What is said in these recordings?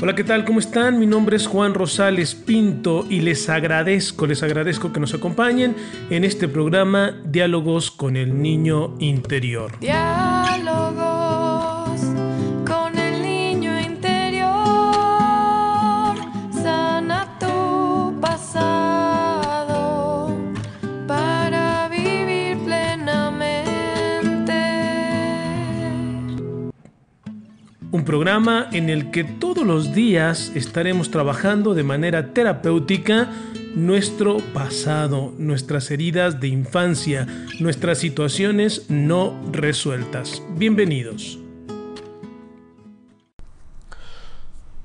Hola, ¿qué tal? ¿Cómo están? Mi nombre es Juan Rosales Pinto y les agradezco, les agradezco que nos acompañen en este programa Diálogos con el Niño Interior. Diálogos Programa en el que todos los días estaremos trabajando de manera terapéutica nuestro pasado, nuestras heridas de infancia, nuestras situaciones no resueltas. Bienvenidos.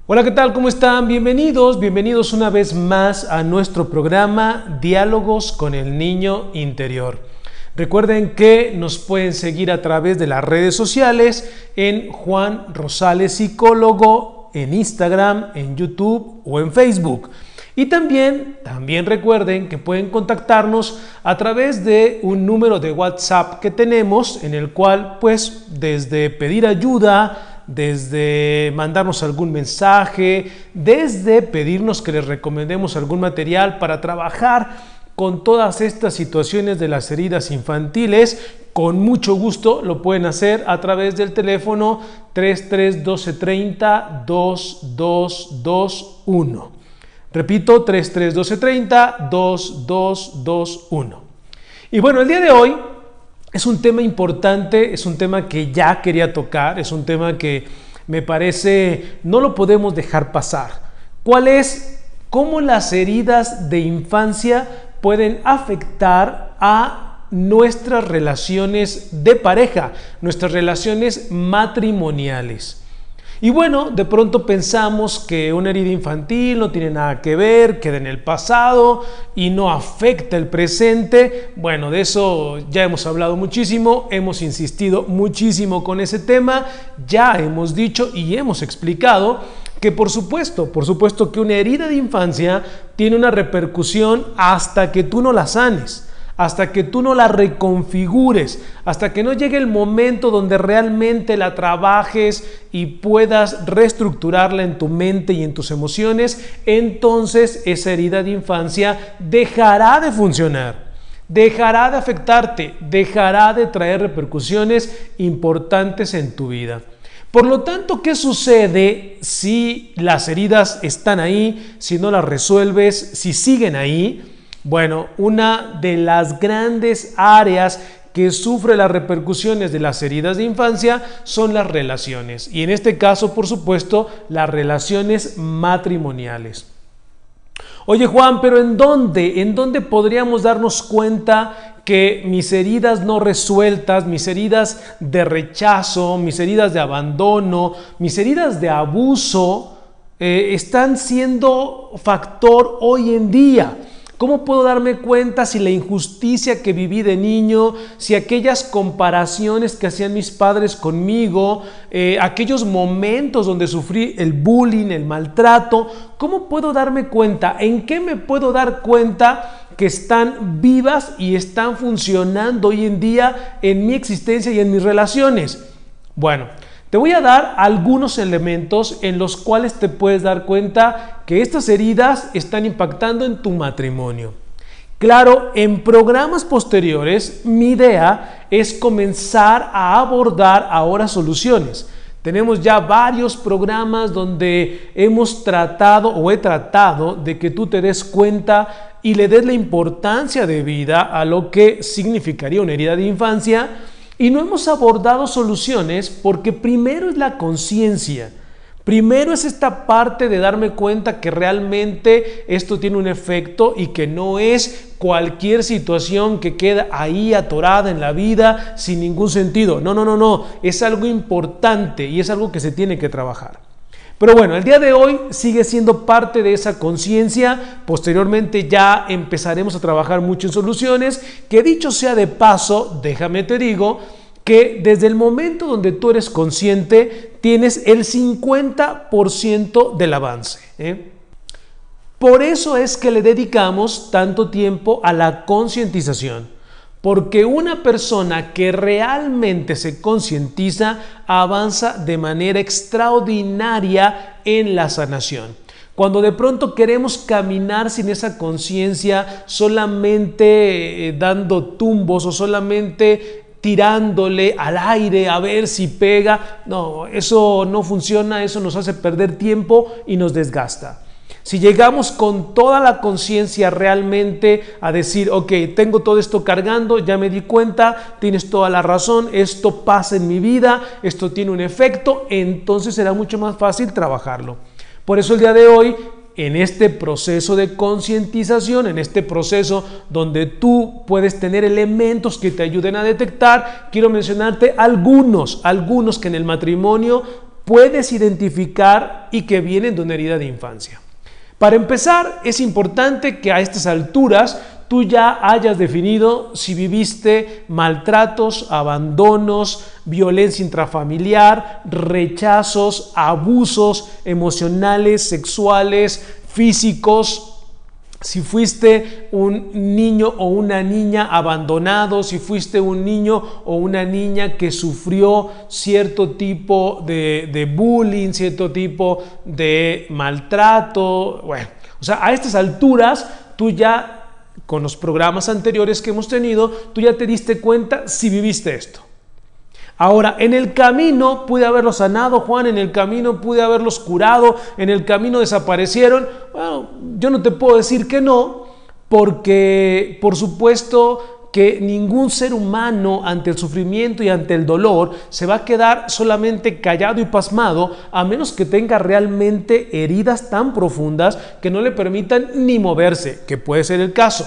Hola, ¿qué tal? ¿Cómo están? Bienvenidos, bienvenidos una vez más a nuestro programa Diálogos con el Niño Interior. Recuerden que nos pueden seguir a través de las redes sociales en Juan Rosales Psicólogo, en Instagram, en YouTube o en Facebook. Y también, también recuerden que pueden contactarnos a través de un número de WhatsApp que tenemos en el cual pues desde pedir ayuda, desde mandarnos algún mensaje, desde pedirnos que les recomendemos algún material para trabajar con todas estas situaciones de las heridas infantiles, con mucho gusto lo pueden hacer a través del teléfono 331230 2221. Repito, 331230 2221. Y bueno, el día de hoy es un tema importante, es un tema que ya quería tocar, es un tema que me parece no lo podemos dejar pasar. ¿Cuál es cómo las heridas de infancia pueden afectar a nuestras relaciones de pareja, nuestras relaciones matrimoniales? Y bueno, de pronto pensamos que una herida infantil no tiene nada que ver, queda en el pasado y no afecta el presente. Bueno, de eso ya hemos hablado muchísimo, hemos insistido muchísimo con ese tema, ya hemos dicho y hemos explicado que por supuesto, por supuesto que una herida de infancia tiene una repercusión hasta que tú no la sanes hasta que tú no la reconfigures, hasta que no llegue el momento donde realmente la trabajes y puedas reestructurarla en tu mente y en tus emociones, entonces esa herida de infancia dejará de funcionar dejará de afectarte, dejará de traer repercusiones importantes en tu vida. Por lo tanto, ¿qué sucede si las heridas están ahí, si no las resuelves, si siguen ahí? Bueno, una de las grandes áreas que sufre las repercusiones de las heridas de infancia son las relaciones. Y en este caso, por supuesto, las relaciones matrimoniales. Oye Juan, pero ¿en dónde? ¿En dónde podríamos darnos cuenta que mis heridas no resueltas, mis heridas de rechazo, mis heridas de abandono, mis heridas de abuso, eh, están siendo factor hoy en día? ¿Cómo puedo darme cuenta si la injusticia que viví de niño, si aquellas comparaciones que hacían mis padres conmigo, eh, aquellos momentos donde sufrí el bullying, el maltrato, cómo puedo darme cuenta? ¿En qué me puedo dar cuenta que están vivas y están funcionando hoy en día en mi existencia y en mis relaciones? Bueno, te voy a dar algunos elementos en los cuales te puedes dar cuenta que estas heridas están impactando en tu matrimonio. Claro, en programas posteriores mi idea es comenzar a abordar ahora soluciones. Tenemos ya varios programas donde hemos tratado o he tratado de que tú te des cuenta y le des la importancia de vida a lo que significaría una herida de infancia y no hemos abordado soluciones porque primero es la conciencia. Primero es esta parte de darme cuenta que realmente esto tiene un efecto y que no es cualquier situación que queda ahí atorada en la vida sin ningún sentido. No, no, no, no. Es algo importante y es algo que se tiene que trabajar. Pero bueno, el día de hoy sigue siendo parte de esa conciencia. Posteriormente ya empezaremos a trabajar mucho en soluciones. Que dicho sea de paso, déjame te digo que desde el momento donde tú eres consciente, tienes el 50% del avance. ¿eh? Por eso es que le dedicamos tanto tiempo a la concientización Porque una persona que realmente se concientiza avanza de manera extraordinaria en la sanación. Cuando de pronto queremos caminar sin esa conciencia, solamente eh, dando tumbos o solamente tirándole al aire a ver si pega, no, eso no funciona, eso nos hace perder tiempo y nos desgasta. Si llegamos con toda la conciencia realmente a decir, ok, tengo todo esto cargando, ya me di cuenta, tienes toda la razón, esto pasa en mi vida, esto tiene un efecto, entonces será mucho más fácil trabajarlo. Por eso el día de hoy, en este proceso de concientización, en este proceso donde tú puedes tener elementos que te ayuden a detectar, quiero mencionarte algunos, algunos que en el matrimonio puedes identificar y que vienen de una herida de infancia. Para empezar, es importante que a estas alturas tú ya hayas definido si viviste maltratos, abandonos, violencia intrafamiliar, rechazos, abusos emocionales, sexuales, físicos, si fuiste un niño o una niña abandonado, si fuiste un niño o una niña que sufrió cierto tipo de, de bullying, cierto tipo de maltrato, bueno, o sea, a estas alturas tú ya con los programas anteriores que hemos tenido, tú ya te diste cuenta si viviste esto. Ahora, en el camino pude haberlos sanado, Juan, en el camino pude haberlos curado, en el camino desaparecieron. Bueno, yo no te puedo decir que no, porque por supuesto que ningún ser humano ante el sufrimiento y ante el dolor se va a quedar solamente callado y pasmado a menos que tenga realmente heridas tan profundas que no le permitan ni moverse, que puede ser el caso.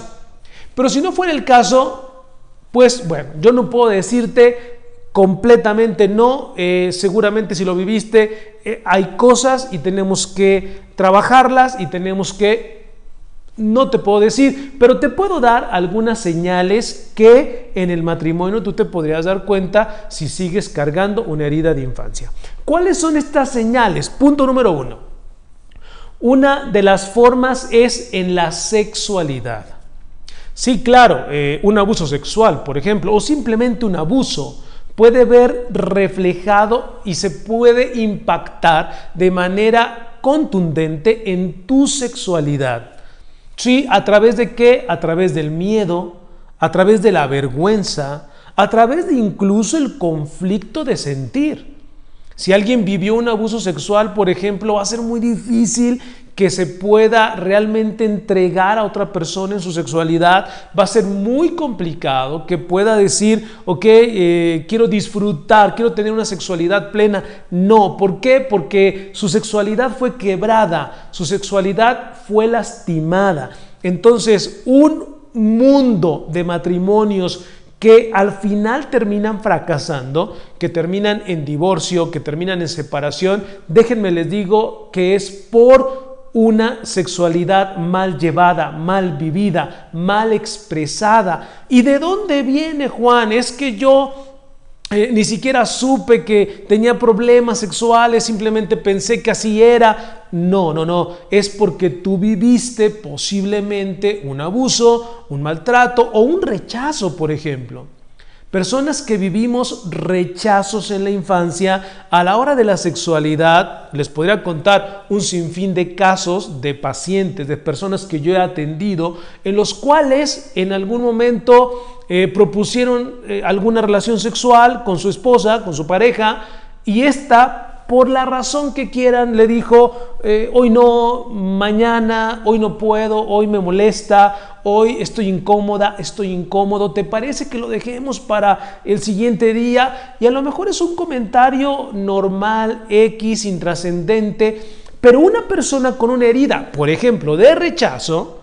Pero si no fuera el caso, pues bueno, yo no puedo decirte completamente no, eh, seguramente si lo viviste, eh, hay cosas y tenemos que trabajarlas y tenemos que no te puedo decir, pero te puedo dar algunas señales que en el matrimonio tú te podrías dar cuenta si sigues cargando una herida de infancia. ¿Cuáles son estas señales? Punto número uno. Una de las formas es en la sexualidad. Sí, claro, eh, un abuso sexual, por ejemplo, o simplemente un abuso puede ver reflejado y se puede impactar de manera contundente en tu sexualidad. Sí, a través de qué? A través del miedo, a través de la vergüenza, a través de incluso el conflicto de sentir. Si alguien vivió un abuso sexual, por ejemplo, va a ser muy difícil que se pueda realmente entregar a otra persona en su sexualidad, va a ser muy complicado que pueda decir, ok, eh, quiero disfrutar, quiero tener una sexualidad plena. No, ¿por qué? Porque su sexualidad fue quebrada, su sexualidad fue lastimada. Entonces, un mundo de matrimonios que al final terminan fracasando, que terminan en divorcio, que terminan en separación, déjenme les digo que es por una sexualidad mal llevada, mal vivida, mal expresada. ¿Y de dónde viene Juan? Es que yo eh, ni siquiera supe que tenía problemas sexuales, simplemente pensé que así era. No, no, no, es porque tú viviste posiblemente un abuso, un maltrato o un rechazo, por ejemplo. Personas que vivimos rechazos en la infancia a la hora de la sexualidad, les podría contar un sinfín de casos de pacientes, de personas que yo he atendido, en los cuales en algún momento eh, propusieron eh, alguna relación sexual con su esposa, con su pareja, y esta por la razón que quieran, le dijo, eh, hoy no, mañana, hoy no puedo, hoy me molesta, hoy estoy incómoda, estoy incómodo, ¿te parece que lo dejemos para el siguiente día? Y a lo mejor es un comentario normal, X, intrascendente, pero una persona con una herida, por ejemplo, de rechazo,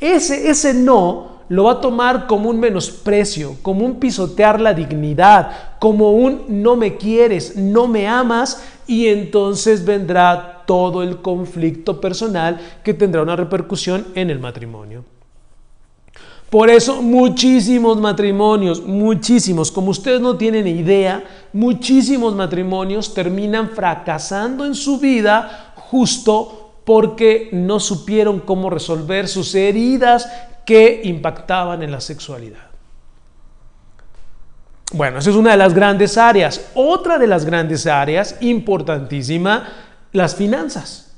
ese, ese no lo va a tomar como un menosprecio, como un pisotear la dignidad, como un no me quieres, no me amas y entonces vendrá todo el conflicto personal que tendrá una repercusión en el matrimonio. Por eso muchísimos matrimonios, muchísimos, como ustedes no tienen idea, muchísimos matrimonios terminan fracasando en su vida justo porque no supieron cómo resolver sus heridas que impactaban en la sexualidad. Bueno, esa es una de las grandes áreas. Otra de las grandes áreas, importantísima, las finanzas.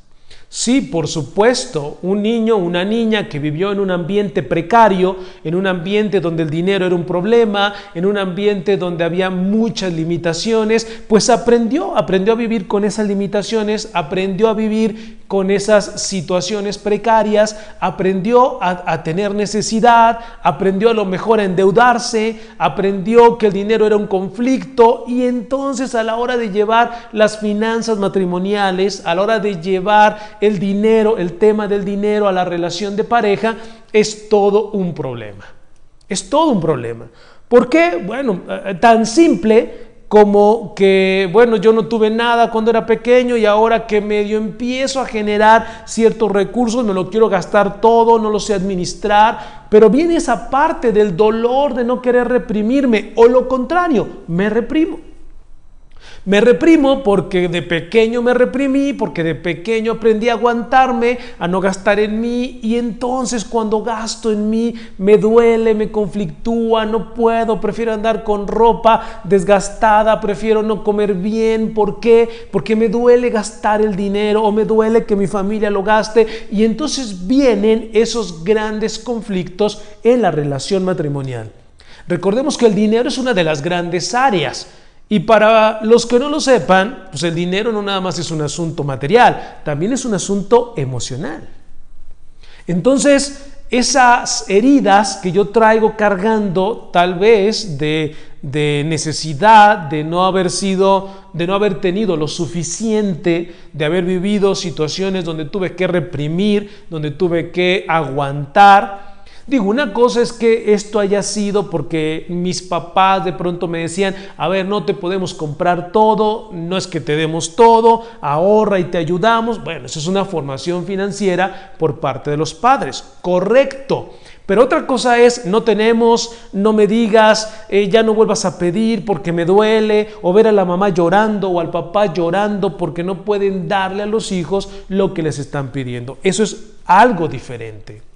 Sí, por supuesto, un niño, una niña que vivió en un ambiente precario, en un ambiente donde el dinero era un problema, en un ambiente donde había muchas limitaciones, pues aprendió, aprendió a vivir con esas limitaciones, aprendió a vivir con esas situaciones precarias, aprendió a, tener necesidad, aprendió a lo mejor a endeudarse, aprendió que el dinero era un conflicto y entonces a la hora de llevar las finanzas matrimoniales, a la hora de llevar el dinero, el tema del dinero a la relación de pareja, es todo un problema. Es todo un problema. ¿Por qué? Bueno, eh, tan simple como que, bueno, yo no tuve nada cuando era pequeño y ahora que medio empiezo a generar ciertos recursos, me lo quiero gastar todo, no lo sé administrar, pero viene esa parte del dolor de no querer reprimirme o lo contrario, me reprimo. Me reprimo porque de pequeño me reprimí, porque de pequeño aprendí a aguantarme, a no gastar en mí y entonces cuando gasto en mí me duele, me conflictúa, no puedo, prefiero andar con ropa desgastada, prefiero no comer bien. ¿Por qué? Porque me duele gastar el dinero o me duele que mi familia lo gaste y entonces vienen esos grandes conflictos en la relación matrimonial. Recordemos que el dinero es una de las grandes áreas y para los que no lo sepan, pues el dinero no nada más es un asunto material, también es un asunto emocional. Entonces, esas heridas que yo traigo cargando, tal vez de, de, necesidad, de no haber sido, de no haber tenido lo suficiente, de haber vivido situaciones donde tuve que reprimir, donde tuve que aguantar, Digo, una cosa es que esto haya sido porque mis papás de pronto me decían, a ver, no te podemos comprar todo, no es que te demos todo, ahorra y te ayudamos. Bueno, eso es una formación financiera por parte de los padres, correcto. Pero otra cosa es, no tenemos, no me digas, eh, ya no vuelvas a pedir porque me duele, o ver a la mamá llorando o al papá llorando porque no pueden darle a los hijos lo que les están pidiendo. Eso es algo diferente.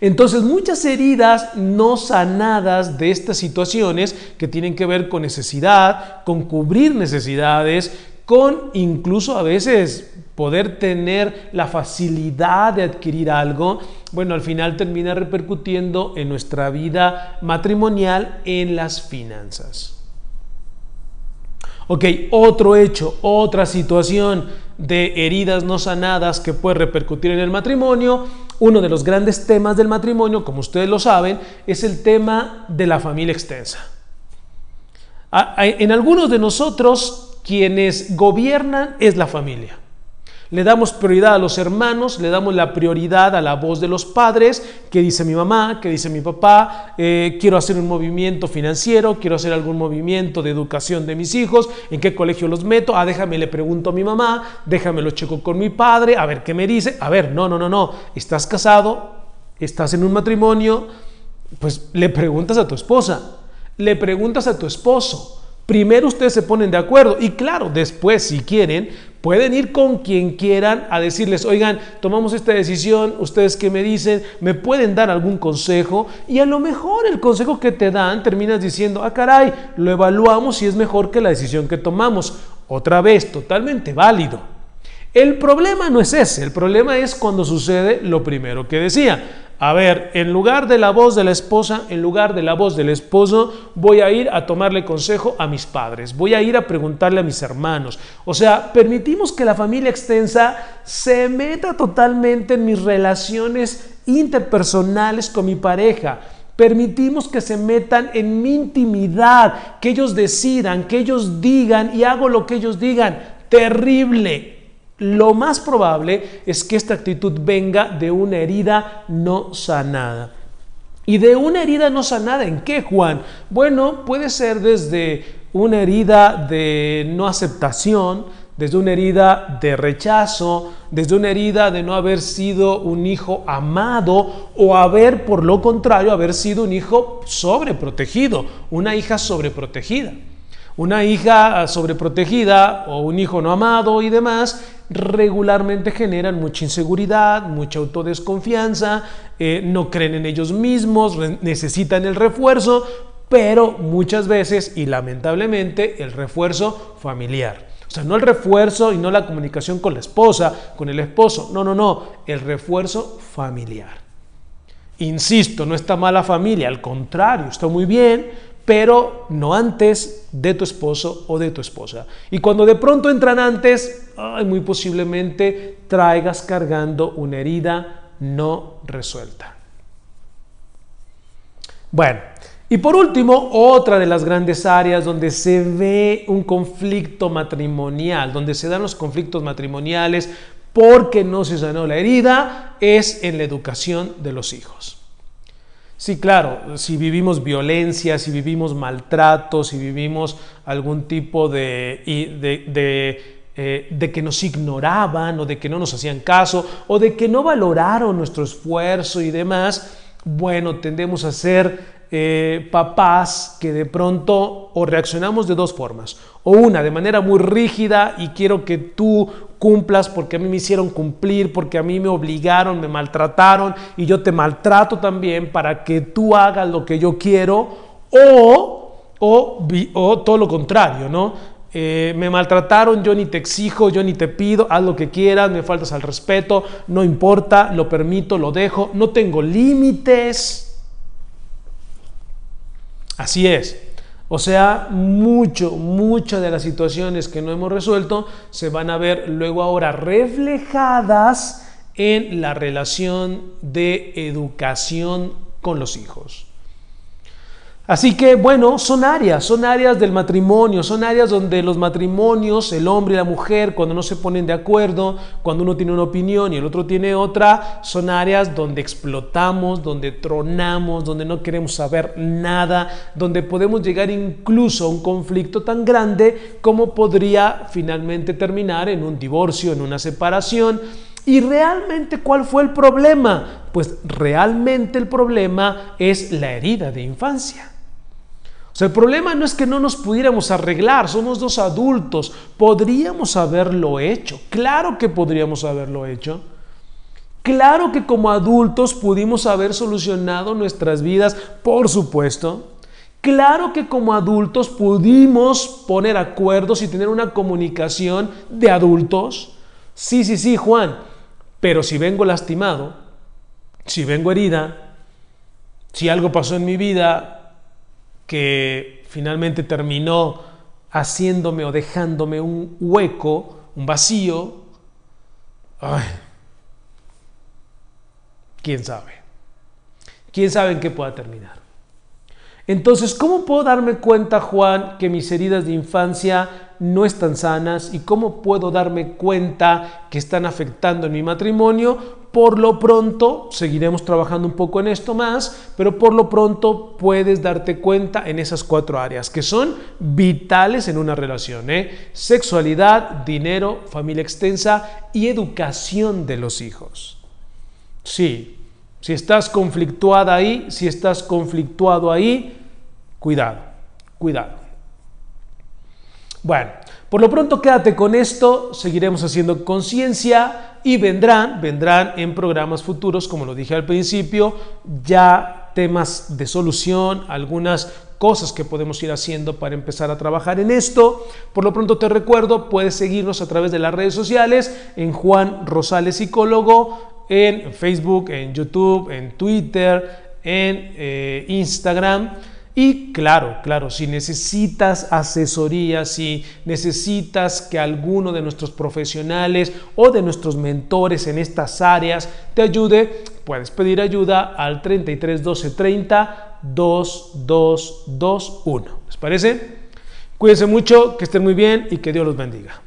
Entonces, muchas heridas no sanadas de estas situaciones que tienen que ver con necesidad, con cubrir necesidades, con incluso a veces poder tener la facilidad de adquirir algo, bueno, al final termina repercutiendo en nuestra vida matrimonial, en las finanzas. Ok, otro hecho, otra situación de heridas no sanadas que puede repercutir en el matrimonio. Uno de los grandes temas del matrimonio, como ustedes lo saben, es el tema de la familia extensa. En algunos de nosotros, quienes gobiernan es la familia. Le damos prioridad a los hermanos, le damos la prioridad a la voz de los padres, que dice mi mamá, que dice mi papá, eh, quiero hacer un movimiento financiero, quiero hacer algún movimiento de educación de mis hijos, en qué colegio los meto, ah, déjame, le pregunto a mi mamá, déjame lo checo con mi padre, a ver qué me dice, a ver, no, no, no, no, estás casado, estás en un matrimonio, pues le preguntas a tu esposa, le preguntas a tu esposo, Primero ustedes se ponen de acuerdo y claro, después si quieren, pueden ir con quien quieran a decirles, oigan, tomamos esta decisión, ustedes que me dicen, me pueden dar algún consejo y a lo mejor el consejo que te dan terminas diciendo, ah caray, lo evaluamos y es mejor que la decisión que tomamos. Otra vez, totalmente válido. El problema no es ese, el problema es cuando sucede lo primero que decía. A ver, en lugar de la voz de la esposa, en lugar de la voz del esposo, voy a ir a tomarle consejo a mis padres, voy a ir a preguntarle a mis hermanos. O sea, permitimos que la familia extensa se meta totalmente en mis relaciones interpersonales con mi pareja. Permitimos que se metan en mi intimidad, que ellos decidan, que ellos digan y hago lo que ellos digan. Terrible, lo más probable es que esta actitud venga de una herida no sanada. ¿Y de una herida no sanada en qué, Juan? Bueno, puede ser desde una herida de no aceptación, desde una herida de rechazo, desde una herida de no haber sido un hijo amado o haber, por lo contrario, haber sido un hijo sobreprotegido, una hija sobreprotegida. Una hija sobreprotegida o un hijo no amado y demás regularmente generan mucha inseguridad, mucha autodesconfianza, eh, no creen en ellos mismos, necesitan el refuerzo. pero muchas veces y lamentablemente el refuerzo familiar. O sea, no el refuerzo y no la comunicación con la esposa, con el esposo, no, no, no, el refuerzo familiar. Insisto, no está mala familia, al contrario, está muy bien, pero no antes de tu esposo o de tu esposa. Y cuando de pronto entran antes, muy posiblemente traigas cargando una herida no resuelta. Bueno, y por último, otra de las grandes áreas donde se ve un conflicto matrimonial, donde se dan los conflictos matrimoniales porque no se sanó la herida, es en la educación de los hijos. Sí, claro, si vivimos violencia, si vivimos maltrato, si vivimos algún tipo de, eh, de, que nos ignoraban o de que no nos hacían caso o de que no valoraron nuestro esfuerzo y demás, bueno, tendemos a ser eh, papás que de pronto o reaccionamos de dos formas. O una, de manera muy rígida y quiero que tú cumplas porque a mí me hicieron cumplir, porque a mí me obligaron, me maltrataron y yo te maltrato también para que tú hagas lo que yo quiero. O, o, o todo lo contrario, ¿no? Eh, me maltrataron, yo ni te exijo, yo ni te pido, haz lo que quieras, me faltas al respeto, no importa, lo permito, lo dejo, no tengo límites. Así es. O sea, mucho, muchas de las situaciones que no hemos resuelto se van a ver luego ahora reflejadas en la relación de educación con los hijos. Así que bueno, son áreas, son áreas del matrimonio, son áreas donde los matrimonios, el hombre y la mujer, cuando no se ponen de acuerdo, cuando uno tiene una opinión y el otro tiene otra, son áreas donde explotamos, donde tronamos, donde no queremos saber nada, donde podemos llegar incluso a un conflicto tan grande como podría finalmente terminar en un divorcio, en una separación. ¿Y realmente cuál fue el problema? Pues realmente el problema es la herida de infancia el problema no es que no nos pudiéramos arreglar, somos dos adultos, podríamos haberlo hecho, claro que podríamos haberlo hecho. Claro que como adultos pudimos haber solucionado nuestras vidas, por supuesto. Claro que como adultos pudimos poner acuerdos y tener una comunicación de adultos. Sí, sí, sí, Juan. Pero si vengo lastimado, si vengo herida, si algo pasó en mi vida que finalmente terminó haciéndome o dejándome un hueco, un vacío. ¿Quién sabe? ¿Quién sabe en qué pueda terminar? Entonces, ¿cómo puedo darme cuenta, Juan, que mis heridas de infancia no están sanas y cómo puedo darme cuenta que están afectando en mi matrimonio? Por lo pronto, seguiremos trabajando un poco en esto más, pero por lo pronto puedes darte cuenta en esas cuatro áreas que son vitales en una relación. ¿eh? Sexualidad, dinero, familia extensa y educación de los hijos. Sí, si estás conflictuada ahí, si estás conflictuado ahí, Cuidado, cuidado. Bueno, por lo pronto quédate con esto, seguiremos haciendo conciencia y vendrán, vendrán en programas futuros, como lo dije al principio, ya temas de solución, algunas cosas que podemos ir haciendo para empezar a trabajar en esto. Por lo pronto te recuerdo, puedes seguirnos a través de las redes sociales en Juan Rosales Psicólogo, en Facebook, en YouTube, en Twitter, en eh, Instagram. Y claro, claro, si necesitas asesoría, si necesitas que alguno de nuestros profesionales o de nuestros mentores en estas áreas te ayude, puedes pedir ayuda al 33 12 30 2221. ¿Les parece? Cuídense mucho, que estén muy bien y que Dios los bendiga.